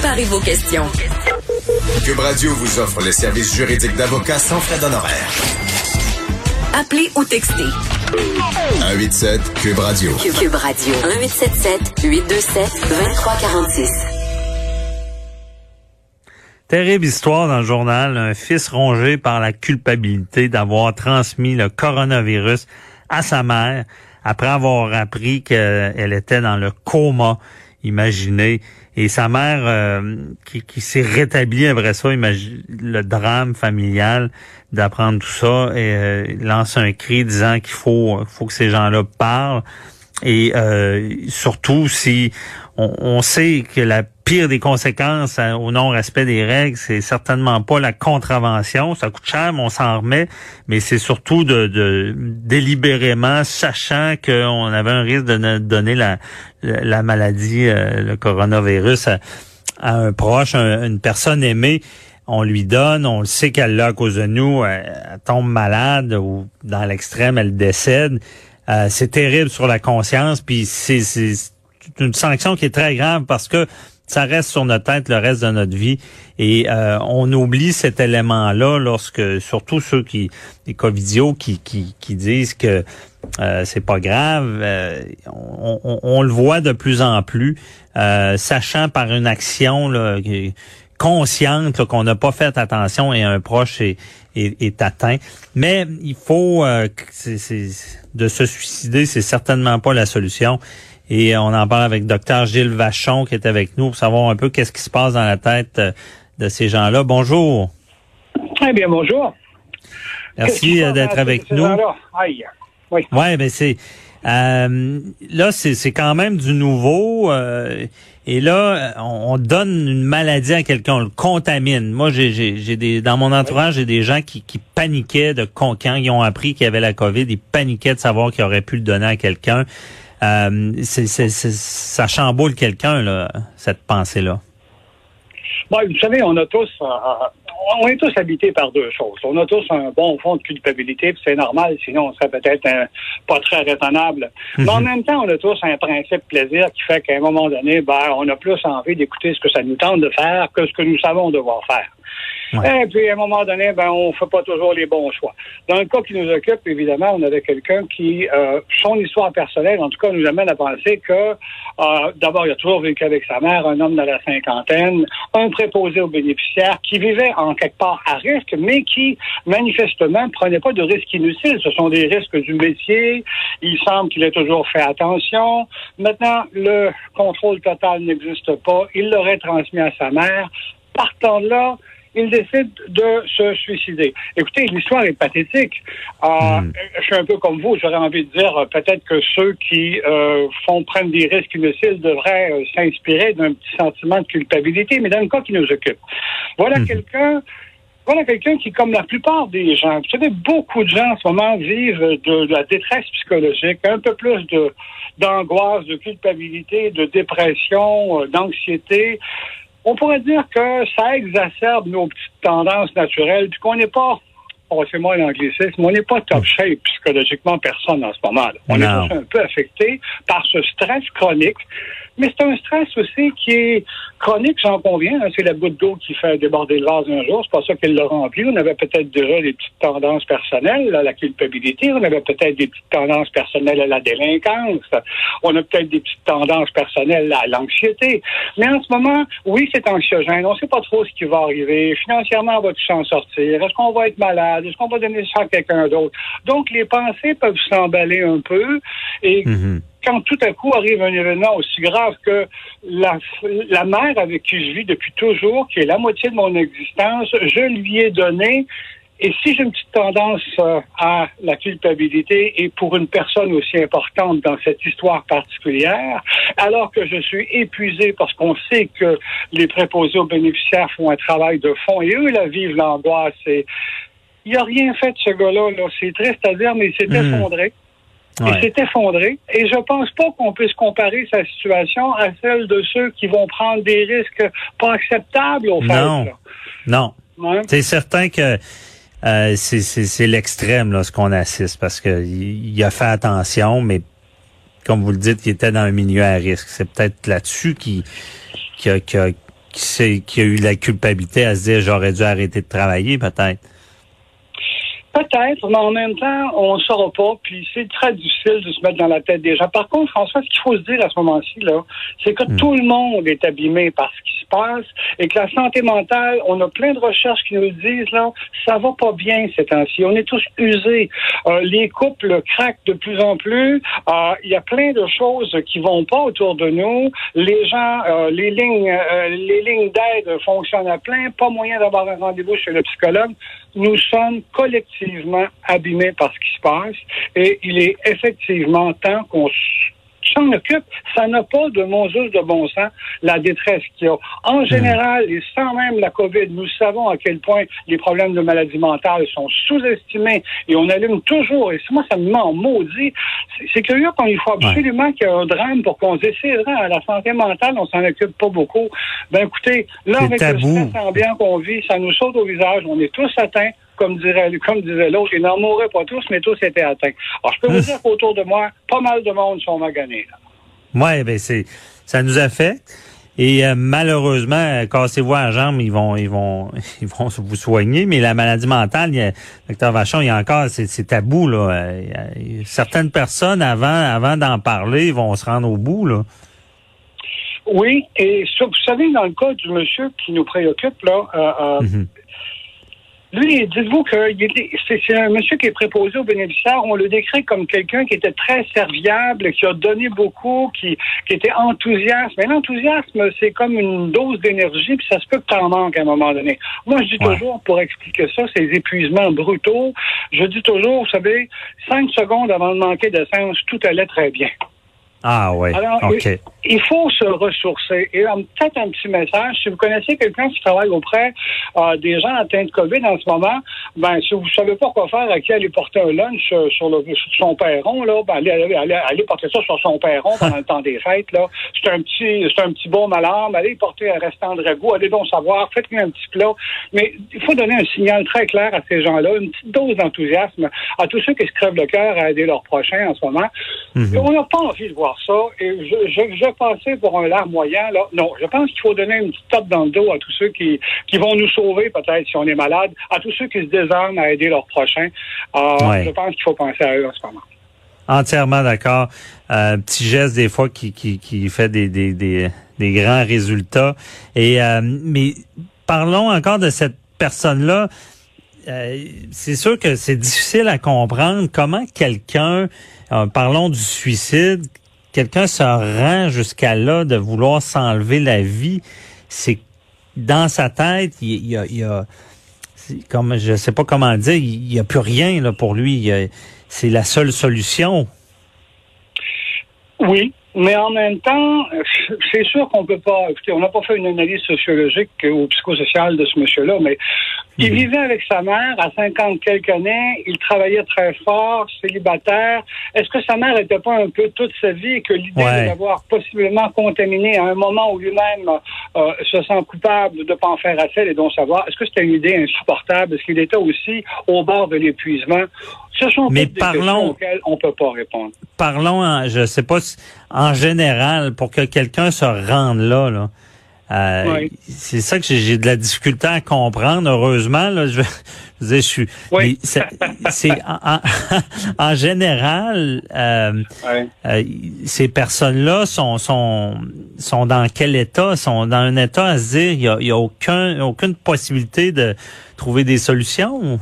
Préparez vos questions. Cube Radio vous offre les services juridiques d'avocats sans frais d'honoraires. Appelez ou textez. 187 Cube Radio. Cube Radio. 1877 827 2346. Terrible histoire dans le journal. Un fils rongé par la culpabilité d'avoir transmis le coronavirus à sa mère après avoir appris qu'elle était dans le coma imaginé. Et sa mère, euh, qui, qui s'est rétablie après ça, imagine le drame familial d'apprendre tout ça, et euh, lance un cri disant qu'il faut, faut que ces gens-là parlent. Et euh, surtout, si on, sait que la pire des conséquences au non-respect des règles, c'est certainement pas la contravention. Ça coûte cher, mais on s'en remet. Mais c'est surtout de, délibérément, sachant qu'on avait un risque de donner la, la maladie, euh, le coronavirus, à, un proche, une personne aimée on lui donne, on le sait qu'elle l'a à cause de nous, elle, tombe malade ou dans l'extrême, elle décède. Euh, c'est terrible sur la conscience, puis c'est une sanction qui est très grave parce que ça reste sur notre tête le reste de notre vie. Et euh, on oublie cet élément-là lorsque, surtout ceux qui, les covidios qui, qui, disent que euh, c'est pas grave, euh, on, le voit de plus en plus, sachant par une action là, consciente qu'on n'a pas fait attention et un proche est, est, atteint. Mais il faut de se suicider, c'est certainement pas la solution. Et on en parle avec docteur Gilles Vachon qui est avec nous pour savoir un peu qu'est-ce qui se passe dans la tête euh, de ces gens-là. Bonjour. Très bien, bonjour. Merci euh, d'être avec nous. Aïe. Oui. Ouais, ben c'est euh, là c'est quand même du nouveau euh, et là on, donne une maladie à quelqu'un, on le contamine. Moi j'ai j'ai des dans mon entourage j'ai des gens qui, qui paniquaient de quand ils ont appris qu'il y avait la Covid, ils paniquaient de savoir qu'ils auraient pu le donner à quelqu'un. Euh, c'est, ça chamboule quelqu'un, là, cette pensée-là. Bon, vous savez, on a tous, euh, on est tous habités par deux choses. On a tous un bon fond de culpabilité, puis c'est normal, sinon on serait peut-être pas très raisonnable. Mais en mhm. même temps, on a tous un principe plaisir qui fait qu'à un moment donné, ben, on a plus envie d'écouter ce que ça nous tente de faire que ce que nous savons devoir faire. Et puis, à un moment donné, ben, on fait pas toujours les bons choix. Dans le cas qui nous occupe, évidemment, on avait quelqu'un qui, euh, son histoire personnelle, en tout cas, nous amène à penser que, euh, d'abord, il a toujours vécu avec sa mère, un homme de la cinquantaine, un préposé aux bénéficiaires, qui vivait en quelque part à risque, mais qui, manifestement, prenait pas de risques inutiles. Ce sont des risques du métier. Il semble qu'il ait toujours fait attention. Maintenant, le contrôle total n'existe pas. Il l'aurait transmis à sa mère. Partant de là, il décide de se suicider. Écoutez, l'histoire est pathétique. Euh, hmm. Je suis un peu comme vous, j'aurais envie de dire euh, peut-être que ceux qui euh, font prendre des risques inutiles devraient s'inspirer d'un petit sentiment de culpabilité, mais dans le cas qui nous occupe. Voilà hmm. quelqu'un voilà quelqu'un qui, comme la plupart des gens, vous savez, beaucoup de gens en ce moment vivent de, de la détresse psychologique, un peu plus de d'angoisse, de culpabilité, de dépression, d'anxiété on pourrait dire que ça exacerbe nos petites tendances naturelles, puis qu'on n'est pas, passez-moi l'anglicisme, on n'est pas top shape psychologiquement personne en ce moment. -là. On est tous un peu affecté par ce stress chronique mais c'est un stress aussi qui est chronique, j'en conviens. Hein. C'est la goutte d'eau qui fait déborder le vase un jour. C'est pas ça qu'il l'a rempli. On avait peut-être déjà des petites tendances personnelles à la culpabilité. On avait peut-être des petites tendances personnelles à la délinquance. On a peut-être des petites tendances personnelles à l'anxiété. Mais en ce moment, oui, c'est anxiogène. On ne sait pas trop ce qui va arriver. Financièrement, on va-tu s'en sortir? Est-ce qu'on va être malade? Est-ce qu'on va donner ça à quelqu'un d'autre? Donc, les pensées peuvent s'emballer un peu. Et mm-hmm quand tout à coup arrive un événement aussi grave que la, la mère avec qui je vis depuis toujours, qui est la moitié de mon existence, je lui ai donné et si j'ai une petite tendance euh, à la culpabilité et pour une personne aussi importante dans cette histoire particulière, alors que je suis épuisé parce qu'on sait que les préposés aux bénéficiaires font un travail de fond et eux, la vivent l'angoisse. Et il n'a rien fait ce gars-là. -là, C'est triste à dire, mais il s'est hmm. effondré. Il s'est effondré. Et je pense pas qu'on puisse comparer sa situation à celle de ceux qui vont prendre des risques pas acceptables au fait. Non. Non. C'est certain que euh, c'est l'extrême là ce qu'on assiste parce que il, a fait attention, mais comme vous le dites, il était dans un milieu à risque. C'est peut-être là-dessus qui, qui, a, qui, qui a eu la culpabilité à se dire j'aurais dû arrêter de travailler peut-être. Peut-être, mais en même temps, on ne saura pas, puis c'est très difficile de se mettre dans la tête des gens. Par contre, François, ce qu'il faut se dire à ce moment-ci, là, c'est que hmm. tout le monde est abîmé par ce qui se passe et que la santé mentale, on a plein de recherches qui nous disent, là, ça va pas bien ces temps-ci. On est tous usés. Euh, les couples craquent de plus en plus. Euh, il y a plein de choses qui vont pas autour de nous. Les gens, euh, les lignes, les lignes d'aide fonctionnent à plein. Pas moyen d'avoir un rendez-vous chez le psychologue nous sommes collectivement abîmés par ce qui se passe et il est effectivement temps qu'on s'en occupe, ça n'a pas de Moses de bon sens, la détresse qu'il y a. En général, et sans même la COVID, nous savons à quel point les problèmes de maladie mentale sont sous-estimés et on allume toujours, et moi, ça me en maudit. C'est curieux quand il faut absolument qu'il y ait un drame pour qu'on déciderait à la santé mentale, on s'en occupe pas beaucoup. Ben écoutez, là, avec le stress ambiant qu'on vit, ça nous saute au visage, on est tous atteints comme dirait, comme disait l'autre, ils n'en mourraient pas tous, mais tous étaient atteints. Alors, je peux vous hum. dire qu'autour de moi, pas mal de monde sont maganés. Oui, ben c'est ça nous affecte. Et euh, malheureusement, cassez-vous la jambe, ils vont, ils vont, ils vont vous soigner. Mais la maladie mentale, il docteur Vachon, il y a encore, c'est tabou là. Euh, certaines personnes, avant, avant d'en parler, vont se rendre au bout là. Oui, et vous savez, dans le cas du monsieur qui nous préoccupe là, euh, mm-hmm. Lui, dites-vous que c'est un monsieur qui est préposé aux bénéficiaires. On le décrit comme quelqu'un qui était très serviable, qui a donné beaucoup, qui, qui était enthousiaste. Mais l'enthousiasme, c'est comme une dose d'énergie, puis ça se peut que en manques à un moment donné. Moi, je dis toujours, pour expliquer ça, ces épuisements brutaux, je dis toujours, vous savez, cinq secondes avant de manquer d'essence, tout allait très bien. Ah oui. Alors, il faut se ressourcer. Et peut-être un petit message, si vous connaissez quelqu'un qui travaille auprès euh, des gens atteints de COVID en ce moment, ben si vous savez pas quoi faire, à qui aller porter un lunch euh, sur, le, son perron, là, ben allez, allez, allez, porter ça sur son perron pendant le temps des fêtes. Là. C'est un petit c'est un petit bon malade. Allez porter un restant de ragoût, allez donc savoir, faites-lui un petit plat. Mais il faut donner un signal très clair à ces gens-là, une petite dose d'enthousiasme à tous ceux qui se crèvent le cœur à aider leurs prochains en ce moment. Mhm. On n'a pas envie de voir ça. Et je, je, je passer pour un lard moyen. Là. Non, je pense qu'il faut donner une petite tape dans le dos à tous ceux qui, qui vont nous sauver peut-être si on est malade, à tous ceux qui se désarment à aider leurs prochains. Euh, je pense qu'il faut penser à eux en ce moment. Entièrement d'accord. Euh, petit geste des fois qui, qui, qui fait des, des, des, des grands résultats. Et euh, mais parlons encore de cette personne-là. Euh, c'est sûr que c'est difficile à comprendre comment quelqu'un, euh, parlons du suicide, quelqu'un se rend jusqu'à là de vouloir s'enlever la vie, c'est dans sa tête, il, y a, comme je sais pas comment dire, il n'y a plus rien là pour lui. C'est la seule solution. Oui, mais en même temps, c'est sûr qu'on peut pas. Écoutez, on n'a pas fait une analyse sociologique ou psychosociale de ce monsieur-là, mais il vivait avec sa mère à 50 quelques années. Il travaillait très fort, célibataire. Est-ce que sa mère n'était pas un peu toute sa vie et que l'idée de l'avoir possiblement contaminé à un moment où lui-même euh, se sent coupable de ne pas en faire assez et donc savoir, est-ce que c'était une idée insupportable? Est-ce qu'il était aussi au bord de l'épuisement? Ce sont Mais des questions auxquelles on peut pas répondre. Parlons, je sais pas, en général, pour que quelqu'un se rende là, là euh, c'est ça que j'ai de la difficulté à comprendre. Heureusement, là, je, je, je suis. Oui. C'est en, en, général, euh, euh, ces personnes-là sont sont sont dans quel état? Sont dans un état à se dire il y a, y a aucun aucune possibilité de trouver des solutions?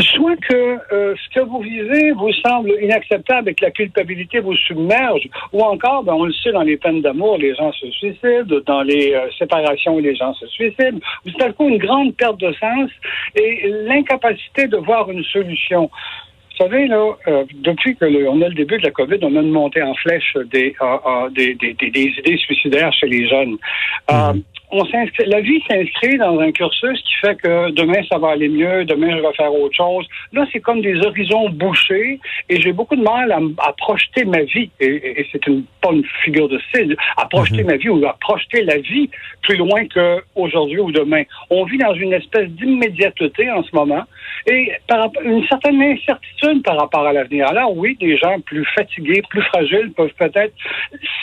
Soit que euh, ce que vous vivez vous semble inacceptable et que la culpabilité vous submerge, ou encore, ben, on le sait, dans les peines d'amour, les gens se suicident, dans les euh, séparations, les gens se suicident. C'est à coup une grande perte de sens et l'incapacité de voir une solution. Vous savez, là, euh, depuis que on a le début de la COVID, on a une montée en flèche des, des, des, des, idées suicidaires chez les jeunes. Mhm on s'inscrit, la vie s'inscrit dans un cursus qui fait que demain ça va aller mieux, demain je vais faire autre chose. Là, c'est comme des horizons bouchés et j'ai beaucoup de mal à, projeter ma vie. Et, c'est une, pas une figure de style, à projeter mhm. ma vie ou à projeter la vie plus loin qu'aujourd'hui ou demain. On vit dans une espèce d'immédiateté en ce moment et une certaine incertitude par rapport à l'avenir. Alors oui, des gens plus fatigués, plus fragiles peuvent peut-être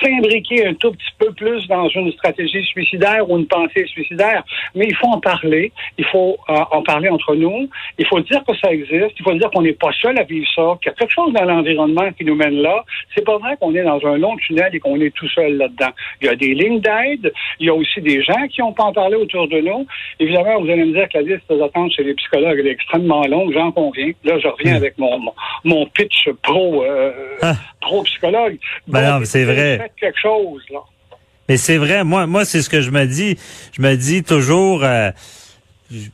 s'imbriquer un tout petit peu plus dans une stratégie suicidaire ou une pensée suicidaire, mais il faut en parler, il faut euh, en parler entre nous, il faut dire que ça existe, il faut dire qu'on n'est pas seul à vivre ça, qu'il y a quelque chose dans l'environnement qui nous mène là. C'est pas vrai qu'on est dans un long tunnel et qu'on est tout seul là-dedans. Il y a des lignes d'aide, il y a aussi des gens qui n'ont pas en parlé autour de nous. Évidemment, vous allez me dire que la liste d'attente chez les psychologues est extrêmement longue, j'en conviens. Là, je reviens hmm. avec mon, mon, pitch pro, euh, ah. pro psychologue. Ben non, c'est vrai. quelque chose, là. Mais c'est vrai, moi, moi, c'est ce que je me dis. Je me dis toujours, euh, je,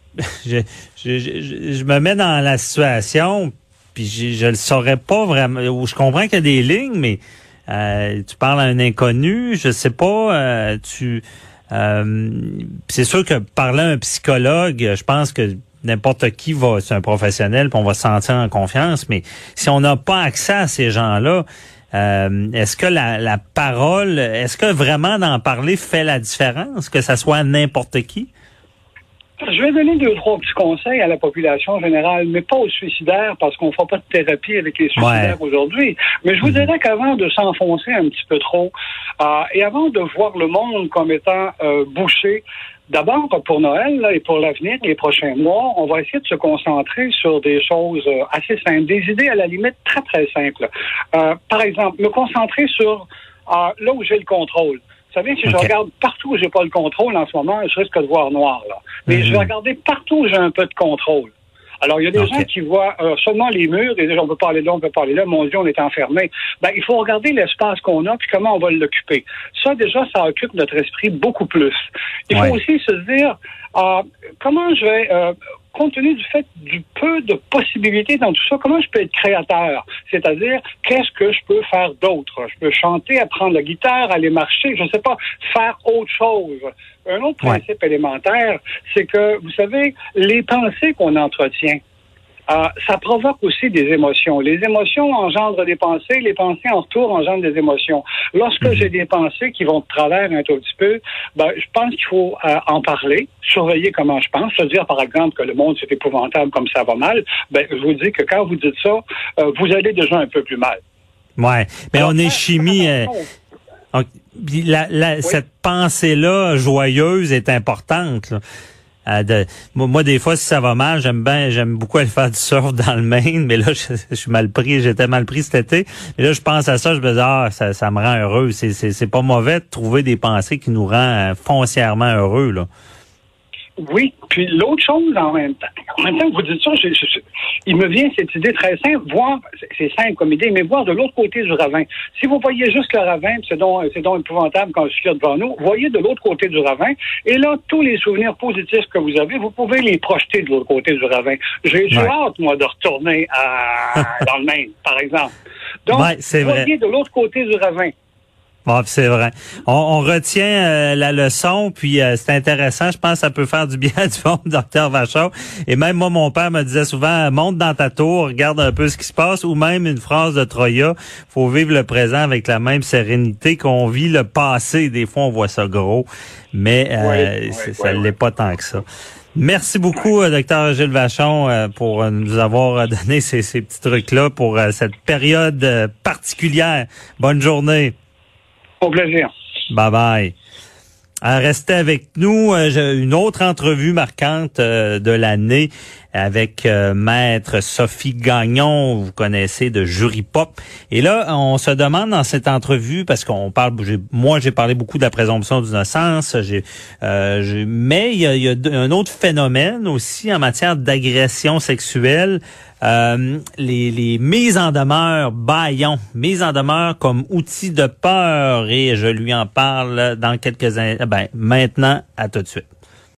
je, je, me mets dans la situation, puis je, ne le saurais pas vraiment. Je comprends qu'il y a des lignes, mais euh, tu parles à un inconnu, je sais pas. Euh, tu, c'est sûr que parler à un psychologue, je pense que n'importe qui va, c'est un professionnel, puis on va se sentir en confiance. Mais si on n'a pas accès à ces gens-là, euh, est-ce que la, la parole, est-ce que vraiment d'en parler fait la différence, que ça soit n'importe qui? Je vais donner deux, trois petits conseils à la population générale, mais pas aux suicidaires, parce qu'on ne fera pas de thérapie avec les suicidaires aujourd'hui. Mais je vous mhm. dirais qu'avant de s'enfoncer un petit peu trop, euh, et avant de voir le monde comme étant euh, bouché, D'abord, pour Noël là, et pour l'avenir, les prochains mois, on va essayer de se concentrer sur des choses euh, assez simples, des idées à la limite très, très simples. Euh, par exemple, me concentrer sur euh, là où j'ai le contrôle. Vous savez, si je regarde partout où j'ai pas le contrôle en ce moment, je risque de voir noir. Là. Mais je vais mhm. regarder partout où j'ai un peu de contrôle. Alors, il y a des gens qui voient euh, seulement les murs et disent on peut pas aller là, on peut pas aller là, mon Dieu, on est enfermé. Ben, il faut regarder l'espace qu'on a puis comment on va l'occuper. Ça, déjà, ça occupe notre esprit beaucoup plus. Il faut aussi se dire euh, comment je vais euh, compte tenu du fait du peu de possibilités dans tout ça, comment je peux être créateur? C'est-à-dire, qu'est-ce que je peux faire d'autre? Je peux chanter, apprendre la guitare, aller marcher, je ne sais pas, faire autre chose. Un autre principe élémentaire, c'est que, vous savez, les pensées qu'on entretient, euh, ça provoque aussi des émotions. Les émotions engendrent des pensées, les pensées en retour engendrent des émotions. Lorsque mhm. j'ai des pensées qui vont de travers un tout petit peu, ben, je pense qu'il faut euh, en parler, surveiller comment je pense, se dire par exemple que le monde c'est épouvantable comme ça va mal. Ben, je vous dis que quand vous dites ça, euh, vous allez déjà un peu plus mal. Ouais, mais on est chimie. Cette pensée-là joyeuse est importante. Moi, des fois, si ça va mal, j'aime bien, j'aime beaucoup aller faire du surf dans le Maine, mais là, je, suis mal pris, j'étais mal pris cet été. Mais là, je pense à ça, je me dis, ah, ça, ça me rend heureux. C'est, c'est, c'est pas mauvais de trouver des pensées qui nous rendent euh, foncièrement heureux, là. Oui, puis l'autre chose en même temps, en même temps que vous dites ça, il me vient cette idée très simple, voir, c'est simple comme idée, mais voir de l'autre côté du ravin. Si vous voyez juste le ravin, c'est donc, c'est donc épouvantable quand je suis devant nous, voyez de l'autre côté du ravin, et là, tous les souvenirs positifs que vous avez, vous pouvez les projeter de l'autre côté du ravin. J'ai hâte, moi, de retourner à, dans le Maine, par exemple. Donc, voyez de l'autre côté du ravin. Bon, c'est vrai. On, retient euh, la leçon, puis euh, c'est intéressant. Je pense que ça peut faire du bien du monde, docteur Vachon. Et même moi, mon père me disait souvent, monte dans ta tour, regarde un peu ce qui se passe, ou même une phrase de Troya, faut vivre le présent avec la même sérénité qu'on vit le passé. Des fois, on voit ça gros, mais euh, ça ne l'est pas tant que ça. Merci beaucoup, docteur Gilles Vachon, pour nous avoir donné ces, ces petits trucs-là pour cette période particulière. Bonne journée. Au plaisir. Bye bye. restez avec nous. Euh, une autre entrevue marquante euh, de l'année avec euh, maître Sophie Gagnon, vous connaissez de Jury Pop. Et là, on se demande dans cette entrevue parce qu'on parle, moi j'ai parlé beaucoup de la présomption d'innocence, j'ai, euh, mais il y a, y a, un autre phénomène aussi en matière d'agression sexuelle. Euh, les, les mises en demeure baillons, mises en demeure comme outil de peur et je lui en parle dans quelques. Ben, maintenant, à tout de suite.